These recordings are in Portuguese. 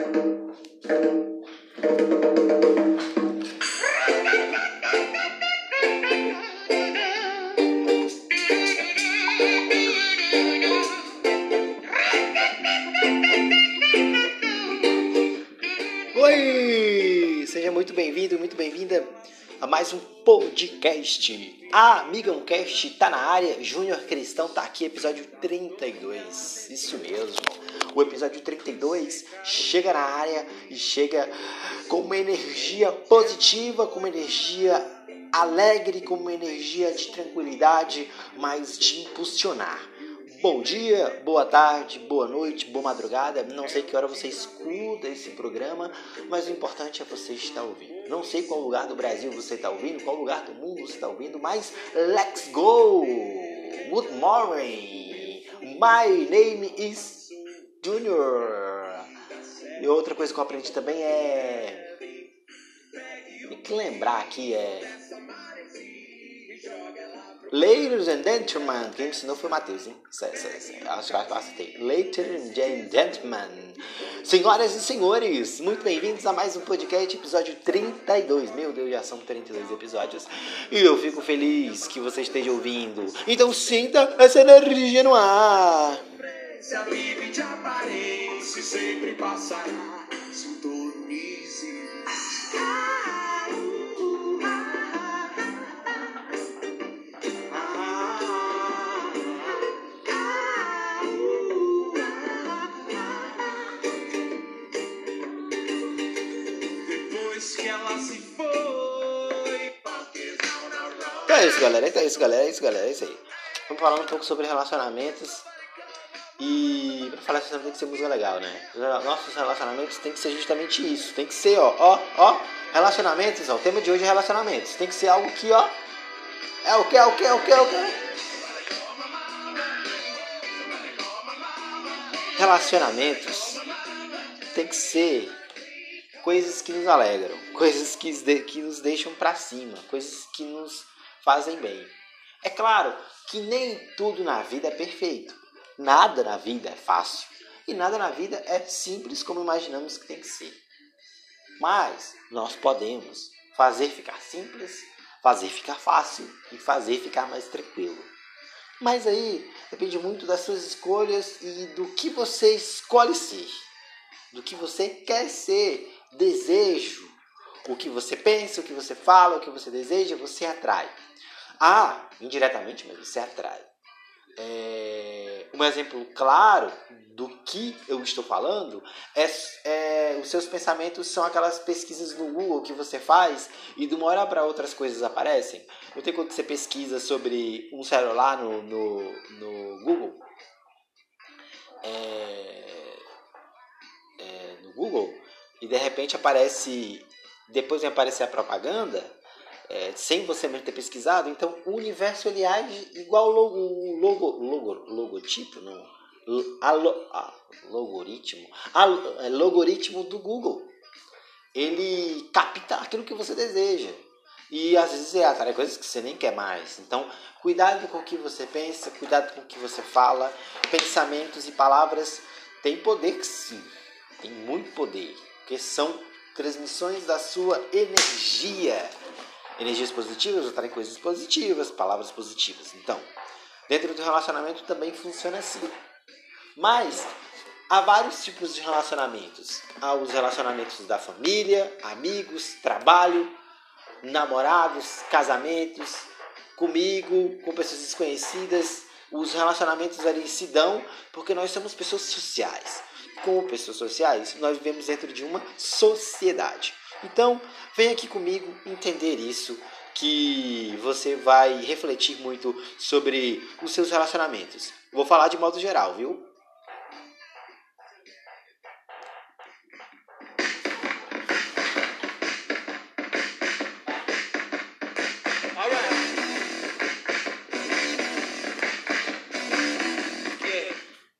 Oi! Seja muito bem-vindo, muito bem-vinda a mais um podcast. A Amigão Cast tá na área, Júnior Cristão tá aqui, episódio 32. Isso mesmo. O episódio 32 chega na área e chega com uma energia positiva, com uma energia alegre, com uma energia de tranquilidade, mas de impulsionar. Bom dia, boa tarde, boa noite, boa madrugada. Não sei que hora você escuta esse programa, mas o importante é você estar ouvindo. Não sei qual lugar do Brasil você está ouvindo, qual lugar do mundo você está ouvindo, mas let's go! Good morning! My name is Junior. E outra coisa que eu aprendi também é. Tem que lembrar aqui é. Ladies and gentlemen, quem me ensinou foi o Matheus, hein? Acho que eu acertei. Ladies and gentlemen, senhoras e senhores, muito bem-vindos a mais um podcast, episódio 32. Meu Deus, já são 32 episódios e eu fico feliz que você esteja ouvindo. Então sinta essa energia no ar. Se a vive de aparência sempre passará. Sintonize. Depois que ela se foi. Então é isso, galera. Então é isso, galera. É isso, galera. É isso aí. Vamos falar um pouco sobre relacionamentos. Isso tem que ser música legal, né? Nossos relacionamentos tem que ser justamente isso. Tem que ser, ó, ó, ó. Relacionamentos, ó. O tema de hoje é relacionamentos. Tem que ser algo que, ó. É o que, é o que, é o que, é o que. Relacionamentos tem que ser coisas que nos alegram, coisas que, que nos deixam pra cima, coisas que nos fazem bem. É claro que nem tudo na vida é perfeito. Nada na vida é fácil. E nada na vida é simples como imaginamos que tem que ser. Mas nós podemos fazer ficar simples, fazer ficar fácil e fazer ficar mais tranquilo. Mas aí depende muito das suas escolhas e do que você escolhe ser, do que você quer ser, desejo, o que você pensa, o que você fala, o que você deseja, você atrai. Ah, indiretamente, mas você atrai. É, um exemplo claro do que eu estou falando é, é os seus pensamentos são aquelas pesquisas no Google que você faz e de uma hora para outra as coisas aparecem. Não tem quando você pesquisa sobre um celular no, no, no Google. É, é, no Google e de repente aparece depois vem aparecer a propaganda é, sem você mesmo ter pesquisado, então o universo ele age igual o logo, logo, logo, logotipo, não, a, a- logaritmo, a, é, logaritmo do Google. Ele capta aquilo que você deseja. E às vezes é atrai coisas que você nem quer mais. Então, cuidado com o que você pensa, cuidado com o que você fala. Pensamentos e palavras têm poder sim. Tem muito poder. Porque são transmissões da sua energia. Energias positivas atraem coisas positivas, palavras positivas. Então, dentro do relacionamento também funciona assim. Mas há vários tipos de relacionamentos. Há os relacionamentos da família, amigos, trabalho, namorados, casamentos, comigo, com pessoas desconhecidas. Os relacionamentos ali se dão porque nós somos pessoas sociais. Como pessoas sociais, nós vivemos dentro de uma sociedade. Então, vem aqui comigo entender isso, que você vai refletir muito sobre os seus relacionamentos. Vou falar de modo geral, viu?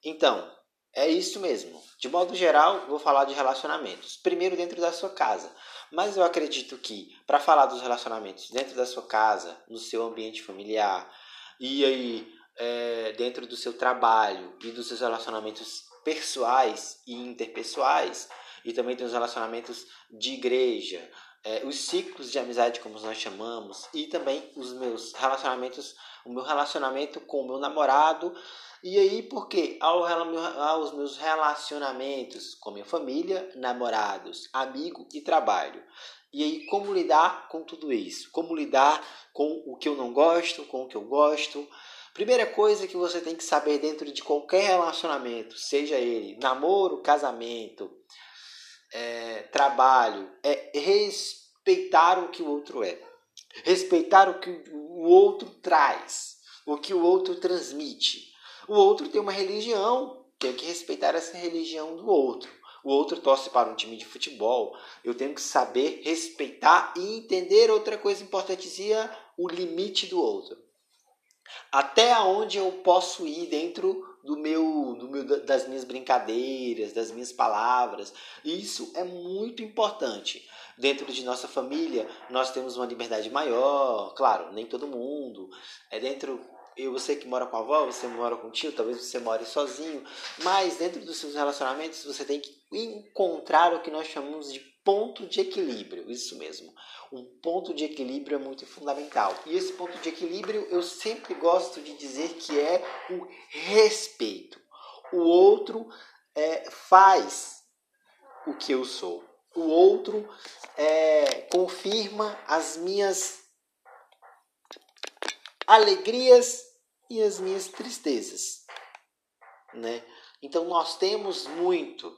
Então, é isso mesmo. De modo geral, vou falar de relacionamentos. Primeiro dentro da sua casa. Mas eu acredito que para falar dos relacionamentos dentro da sua casa, no seu ambiente familiar e aí é, dentro do seu trabalho e dos seus relacionamentos pessoais e interpessoais, e também tem os relacionamentos de igreja, é, os ciclos de amizade, como nós chamamos, e também os meus relacionamentos, o meu relacionamento com o meu namorado. E aí, porque ao, aos meus relacionamentos com minha família, namorados, amigo e trabalho. E aí, como lidar com tudo isso? Como lidar com o que eu não gosto, com o que eu gosto? Primeira coisa que você tem que saber dentro de qualquer relacionamento, seja ele namoro, casamento, é, trabalho, é respeitar o que o outro é. Respeitar o que o outro traz, o que o outro transmite. O outro tem uma religião, tenho que respeitar essa religião do outro. O outro torce para um time de futebol, eu tenho que saber respeitar e entender outra coisa importantezinha, o limite do outro. Até onde eu posso ir dentro do meu, do meu, das minhas brincadeiras, das minhas palavras. Isso é muito importante. Dentro de nossa família, nós temos uma liberdade maior, claro, nem todo mundo. É dentro eu, você que mora com a avó, você mora com o tio, talvez você more sozinho, mas dentro dos seus relacionamentos você tem que encontrar o que nós chamamos de ponto de equilíbrio, isso mesmo. Um ponto de equilíbrio é muito fundamental. E esse ponto de equilíbrio eu sempre gosto de dizer que é o respeito. O outro é, faz o que eu sou. O outro é, confirma as minhas alegrias e as minhas tristezas, né? Então nós temos muito.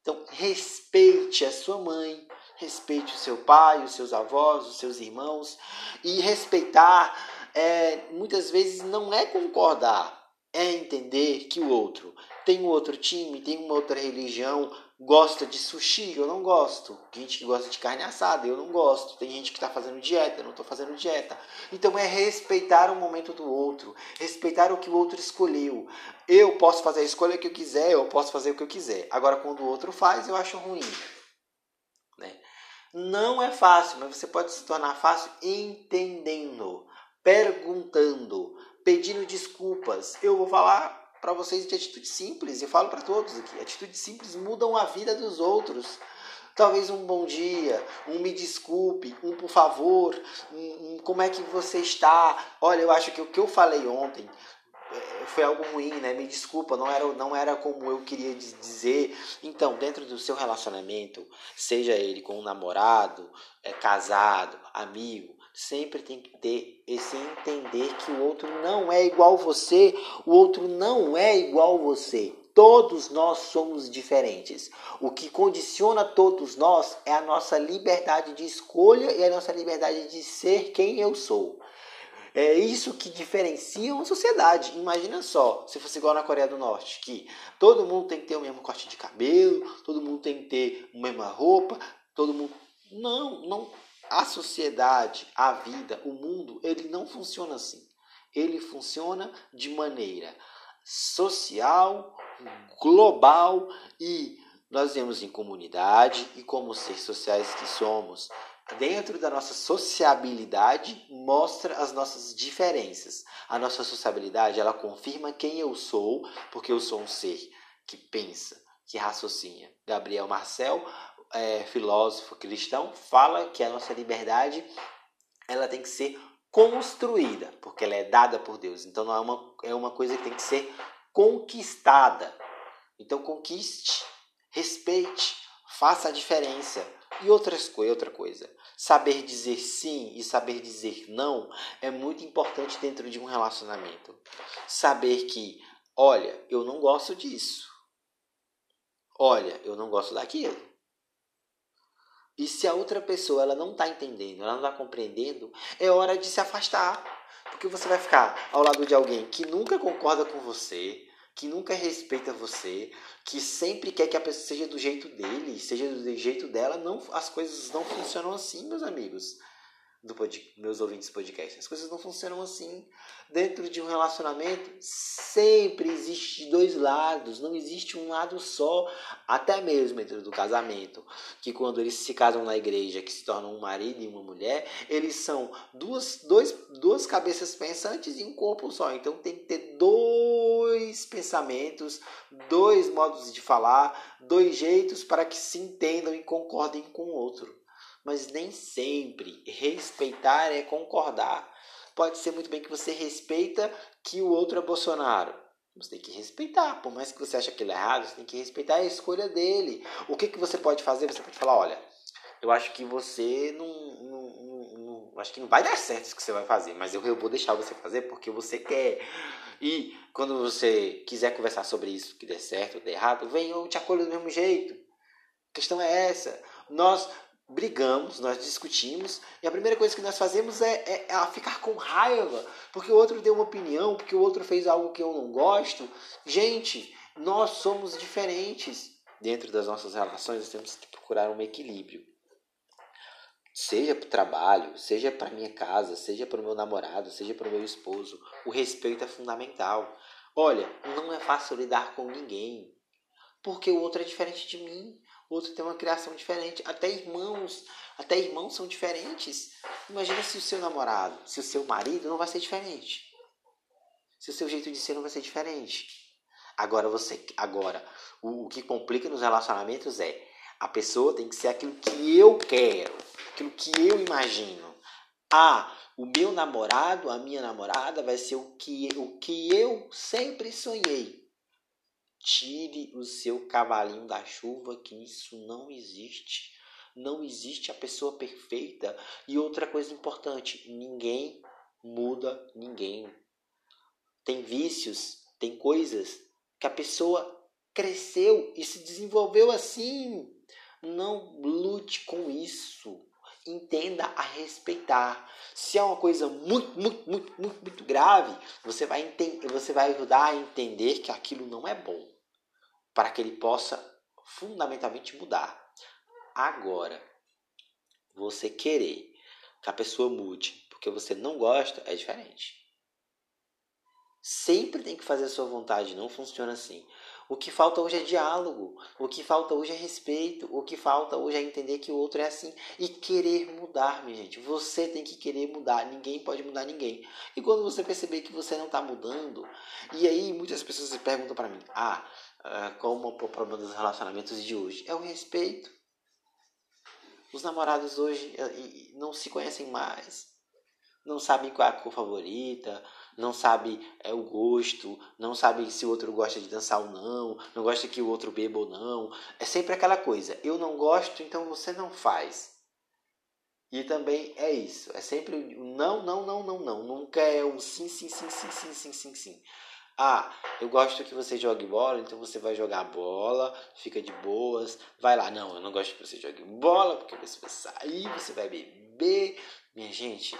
Então respeite a sua mãe, respeite o seu pai, os seus avós, os seus irmãos e respeitar é, muitas vezes não é concordar, é entender que o outro tem um outro time, tem uma outra religião, gosta de sushi, eu não gosto. Tem gente que gosta de carne assada, eu não gosto. Tem gente que está fazendo dieta, eu não estou fazendo dieta. Então é respeitar o momento do outro, respeitar o que o outro escolheu. Eu posso fazer a escolha que eu quiser, eu posso fazer o que eu quiser. Agora, quando o outro faz, eu acho ruim. Né? Não é fácil, mas você pode se tornar fácil entendendo, perguntando, pedindo desculpas. Eu vou falar para vocês de atitude simples. Eu falo para todos aqui. Atitudes simples mudam a vida dos outros. Talvez um bom dia, um me desculpe, um por favor, um, um como é que você está. Olha, eu acho que o que eu falei ontem é, foi algo ruim, né? Me desculpa, não era, não era como eu queria dizer. Então, dentro do seu relacionamento, seja ele com um namorado, é, casado, amigo, sempre tem que ter esse entender que o outro não é igual você, o outro não é igual você. Todos nós somos diferentes. O que condiciona todos nós é a nossa liberdade de escolha e a nossa liberdade de ser quem eu sou. É isso que diferencia uma sociedade. Imagina só, se fosse igual na Coreia do Norte, que todo mundo tem que ter o mesmo corte de cabelo, todo mundo tem que ter a mesma roupa, todo mundo. Não, não a sociedade, a vida, o mundo, ele não funciona assim. Ele funciona de maneira social, global e nós vemos em comunidade e como seres sociais que somos, dentro da nossa sociabilidade mostra as nossas diferenças. A nossa sociabilidade, ela confirma quem eu sou, porque eu sou um ser que pensa, que raciocina. Gabriel Marcel é, filósofo cristão fala que a nossa liberdade ela tem que ser construída, porque ela é dada por Deus. Então não é uma, é uma coisa que tem que ser conquistada. Então conquiste, respeite, faça a diferença. E outras, outra coisa, saber dizer sim e saber dizer não é muito importante dentro de um relacionamento. Saber que, olha, eu não gosto disso. Olha, eu não gosto daquilo. E se a outra pessoa ela não está entendendo, ela não está compreendendo, é hora de se afastar. Porque você vai ficar ao lado de alguém que nunca concorda com você, que nunca respeita você, que sempre quer que a pessoa seja do jeito dele, seja do jeito dela. Não, as coisas não funcionam assim, meus amigos. Do pod, meus ouvintes podcast. As coisas não funcionam assim. Dentro de um relacionamento, sempre existe dois lados, não existe um lado só. Até mesmo dentro do casamento, que quando eles se casam na igreja, que se tornam um marido e uma mulher, eles são duas, dois, duas cabeças pensantes e um corpo só. Então tem que ter dois pensamentos, dois modos de falar, dois jeitos para que se entendam e concordem com o outro mas nem sempre respeitar é concordar. Pode ser muito bem que você respeita que o outro é Bolsonaro. Você tem que respeitar, por mais que você ache aquilo errado, você tem que respeitar a escolha dele. O que, que você pode fazer? Você pode falar, olha, eu acho que você não, não, não, não acho que não vai dar certo isso que você vai fazer, mas eu, eu vou deixar você fazer porque você quer. E quando você quiser conversar sobre isso, que der certo ou der errado, vem, eu te acolho do mesmo jeito. A questão é essa. Nós brigamos, nós discutimos, e a primeira coisa que nós fazemos é, é, é, ficar com raiva, porque o outro deu uma opinião, porque o outro fez algo que eu não gosto. Gente, nós somos diferentes. Dentro das nossas relações, nós temos que procurar um equilíbrio. Seja para o trabalho, seja para minha casa, seja para o meu namorado, seja para o meu esposo, o respeito é fundamental. Olha, não é fácil lidar com ninguém, porque o outro é diferente de mim outro tem uma criação diferente. Até irmãos, até irmãos são diferentes. Imagina se o seu namorado, se o seu marido não vai ser diferente. Se o seu jeito de ser não vai ser diferente. Agora você, agora o, o que complica nos relacionamentos é a pessoa tem que ser aquilo que eu quero, aquilo que eu imagino. Ah, o meu namorado, a minha namorada vai ser o que, o que eu sempre sonhei. Tire o seu cavalinho da chuva, que isso não existe. Não existe a pessoa perfeita. E outra coisa importante: ninguém muda ninguém. Tem vícios, tem coisas que a pessoa cresceu e se desenvolveu assim. Não lute com isso. Entenda a respeitar. Se é uma coisa muito, muito, muito, muito, muito grave, você vai, entender, você vai ajudar a entender que aquilo não é bom para que ele possa fundamentalmente mudar. Agora, você querer que a pessoa mude porque você não gosta é diferente. Sempre tem que fazer a sua vontade, não funciona assim. O que falta hoje é diálogo, o que falta hoje é respeito, o que falta hoje é entender que o outro é assim e querer mudar, minha gente. Você tem que querer mudar, ninguém pode mudar ninguém. E quando você perceber que você não está mudando, e aí muitas pessoas perguntam para mim: ah, uh, como o problema dos relacionamentos de hoje? É o respeito. Os namorados hoje uh, não se conhecem mais, não sabem qual é a cor favorita, não sabe é, o gosto, não sabe se o outro gosta de dançar ou não, não gosta que o outro beba ou não. É sempre aquela coisa, eu não gosto, então você não faz. E também é isso, é sempre o não, não, não, não, não. Nunca é o sim, sim, sim, sim, sim, sim, sim, sim. Ah, eu gosto que você jogue bola, então você vai jogar bola, fica de boas, vai lá. Não, eu não gosto que você jogue bola, porque você vai sair, você vai beber. Minha gente,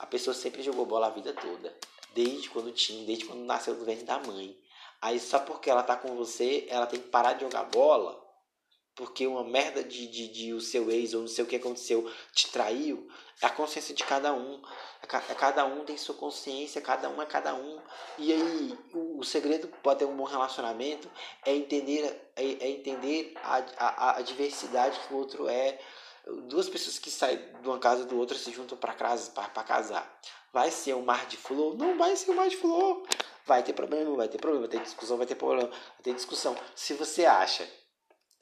a pessoa sempre jogou bola a vida toda, desde quando tinha, desde quando nasceu do ventre da mãe. Aí só porque ela tá com você, ela tem que parar de jogar bola, porque uma merda de, de, de o seu ex ou não sei o que aconteceu te traiu, é a consciência de cada um. É cada um tem sua consciência, cada um é cada um. E aí, o, o segredo pode ter um bom relacionamento é entender, é, é entender a, a, a, diversidade que o outro é. Duas pessoas que saem de uma casa do outro se juntam para casa para casar. Vai ser um mar de flor? Não vai ser um mar de flor. Vai ter problema, vai ter problema, vai ter discussão, vai ter problema, vai ter discussão. Se você acha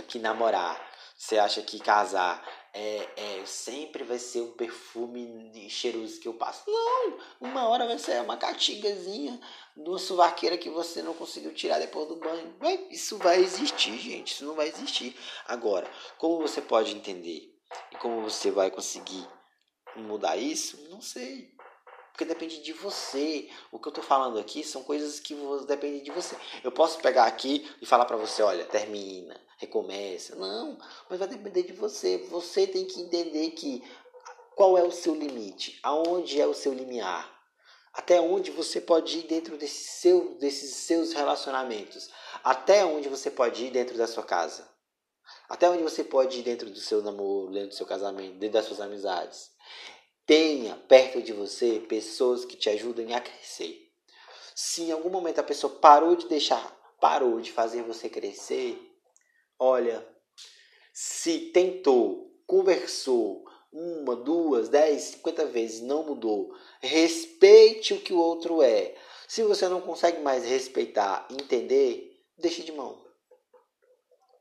que namorar, você acha que casar é, é, sempre vai ser o perfume de cheiroso que eu passo. Não! Uma hora vai ser uma catigazinha uma suvaqueira que você não conseguiu tirar depois do banho. Isso vai existir, gente. Isso não vai existir. Agora, como você pode entender e como você vai conseguir mudar isso? Não sei. Porque depende de você. O que eu tô falando aqui são coisas que dependem de você. Eu posso pegar aqui e falar para você, olha, termina recomeça. Não, mas vai depender de você. Você tem que entender que qual é o seu limite, aonde é o seu limiar, até onde você pode ir dentro desse seu, desses seus relacionamentos, até onde você pode ir dentro da sua casa, até onde você pode ir dentro do seu namoro, dentro do seu casamento, dentro das suas amizades. Tenha perto de você pessoas que te ajudem a crescer. Se em algum momento a pessoa parou de deixar, parou de fazer você crescer, olha, se tentou, conversou uma, duas, dez, cinquenta vezes, não mudou, respeite o que o outro é. Se você não consegue mais respeitar, entender, deixe de mão.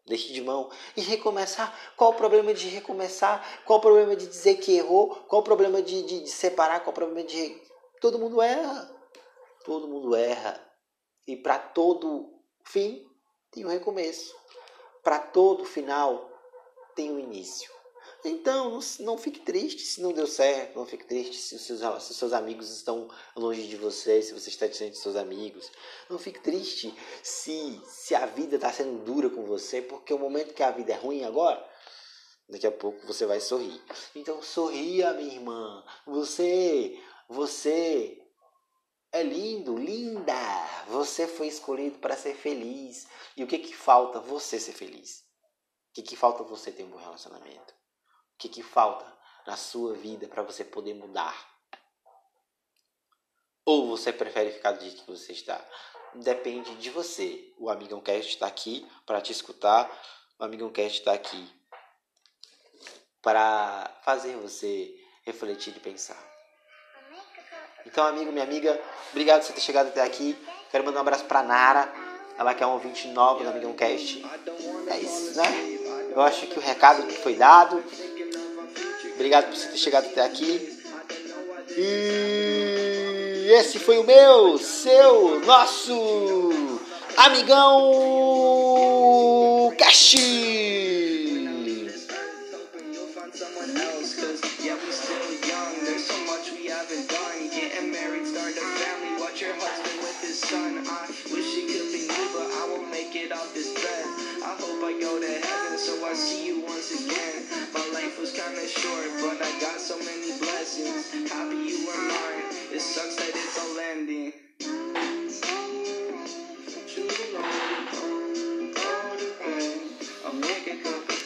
Deixe de mão e recomeçar. Qual o problema de recomeçar? Qual o problema de dizer que errou? Qual o problema de, de, de separar? Qual o problema de. Todo mundo erra. Todo mundo erra. E para todo fim tem um recomeço. Para todo final tem um início. Então, não, não fique triste se não deu certo, não fique triste se os, seus, se seus amigos estão longe de você, se você está distante de seus amigos. Não fique triste se, se a vida está sendo dura com você, porque o momento que a vida é ruim agora, daqui a pouco você vai sorrir. Então, sorria, minha irmã. Você, você é lindo, linda. Você foi escolhido para ser feliz. E o que que falta? Você ser feliz. O que que falta você ter um bom relacionamento? O que, que falta na sua vida para você poder mudar? Ou você prefere ficar do jeito que você está? Depende de você. O Amigão Cast está aqui para te escutar. O Amigão Cast está aqui para fazer você refletir e pensar. Então, amigo, minha amiga, obrigado por você ter chegado até aqui. Quero mandar um abraço para Nara, ela que é um ouvinte nova do Amigão Cast. É isso, né? Eu acho que o recado foi dado. Obrigado por você ter chegado até aqui. E esse foi o meu, seu, nosso amigão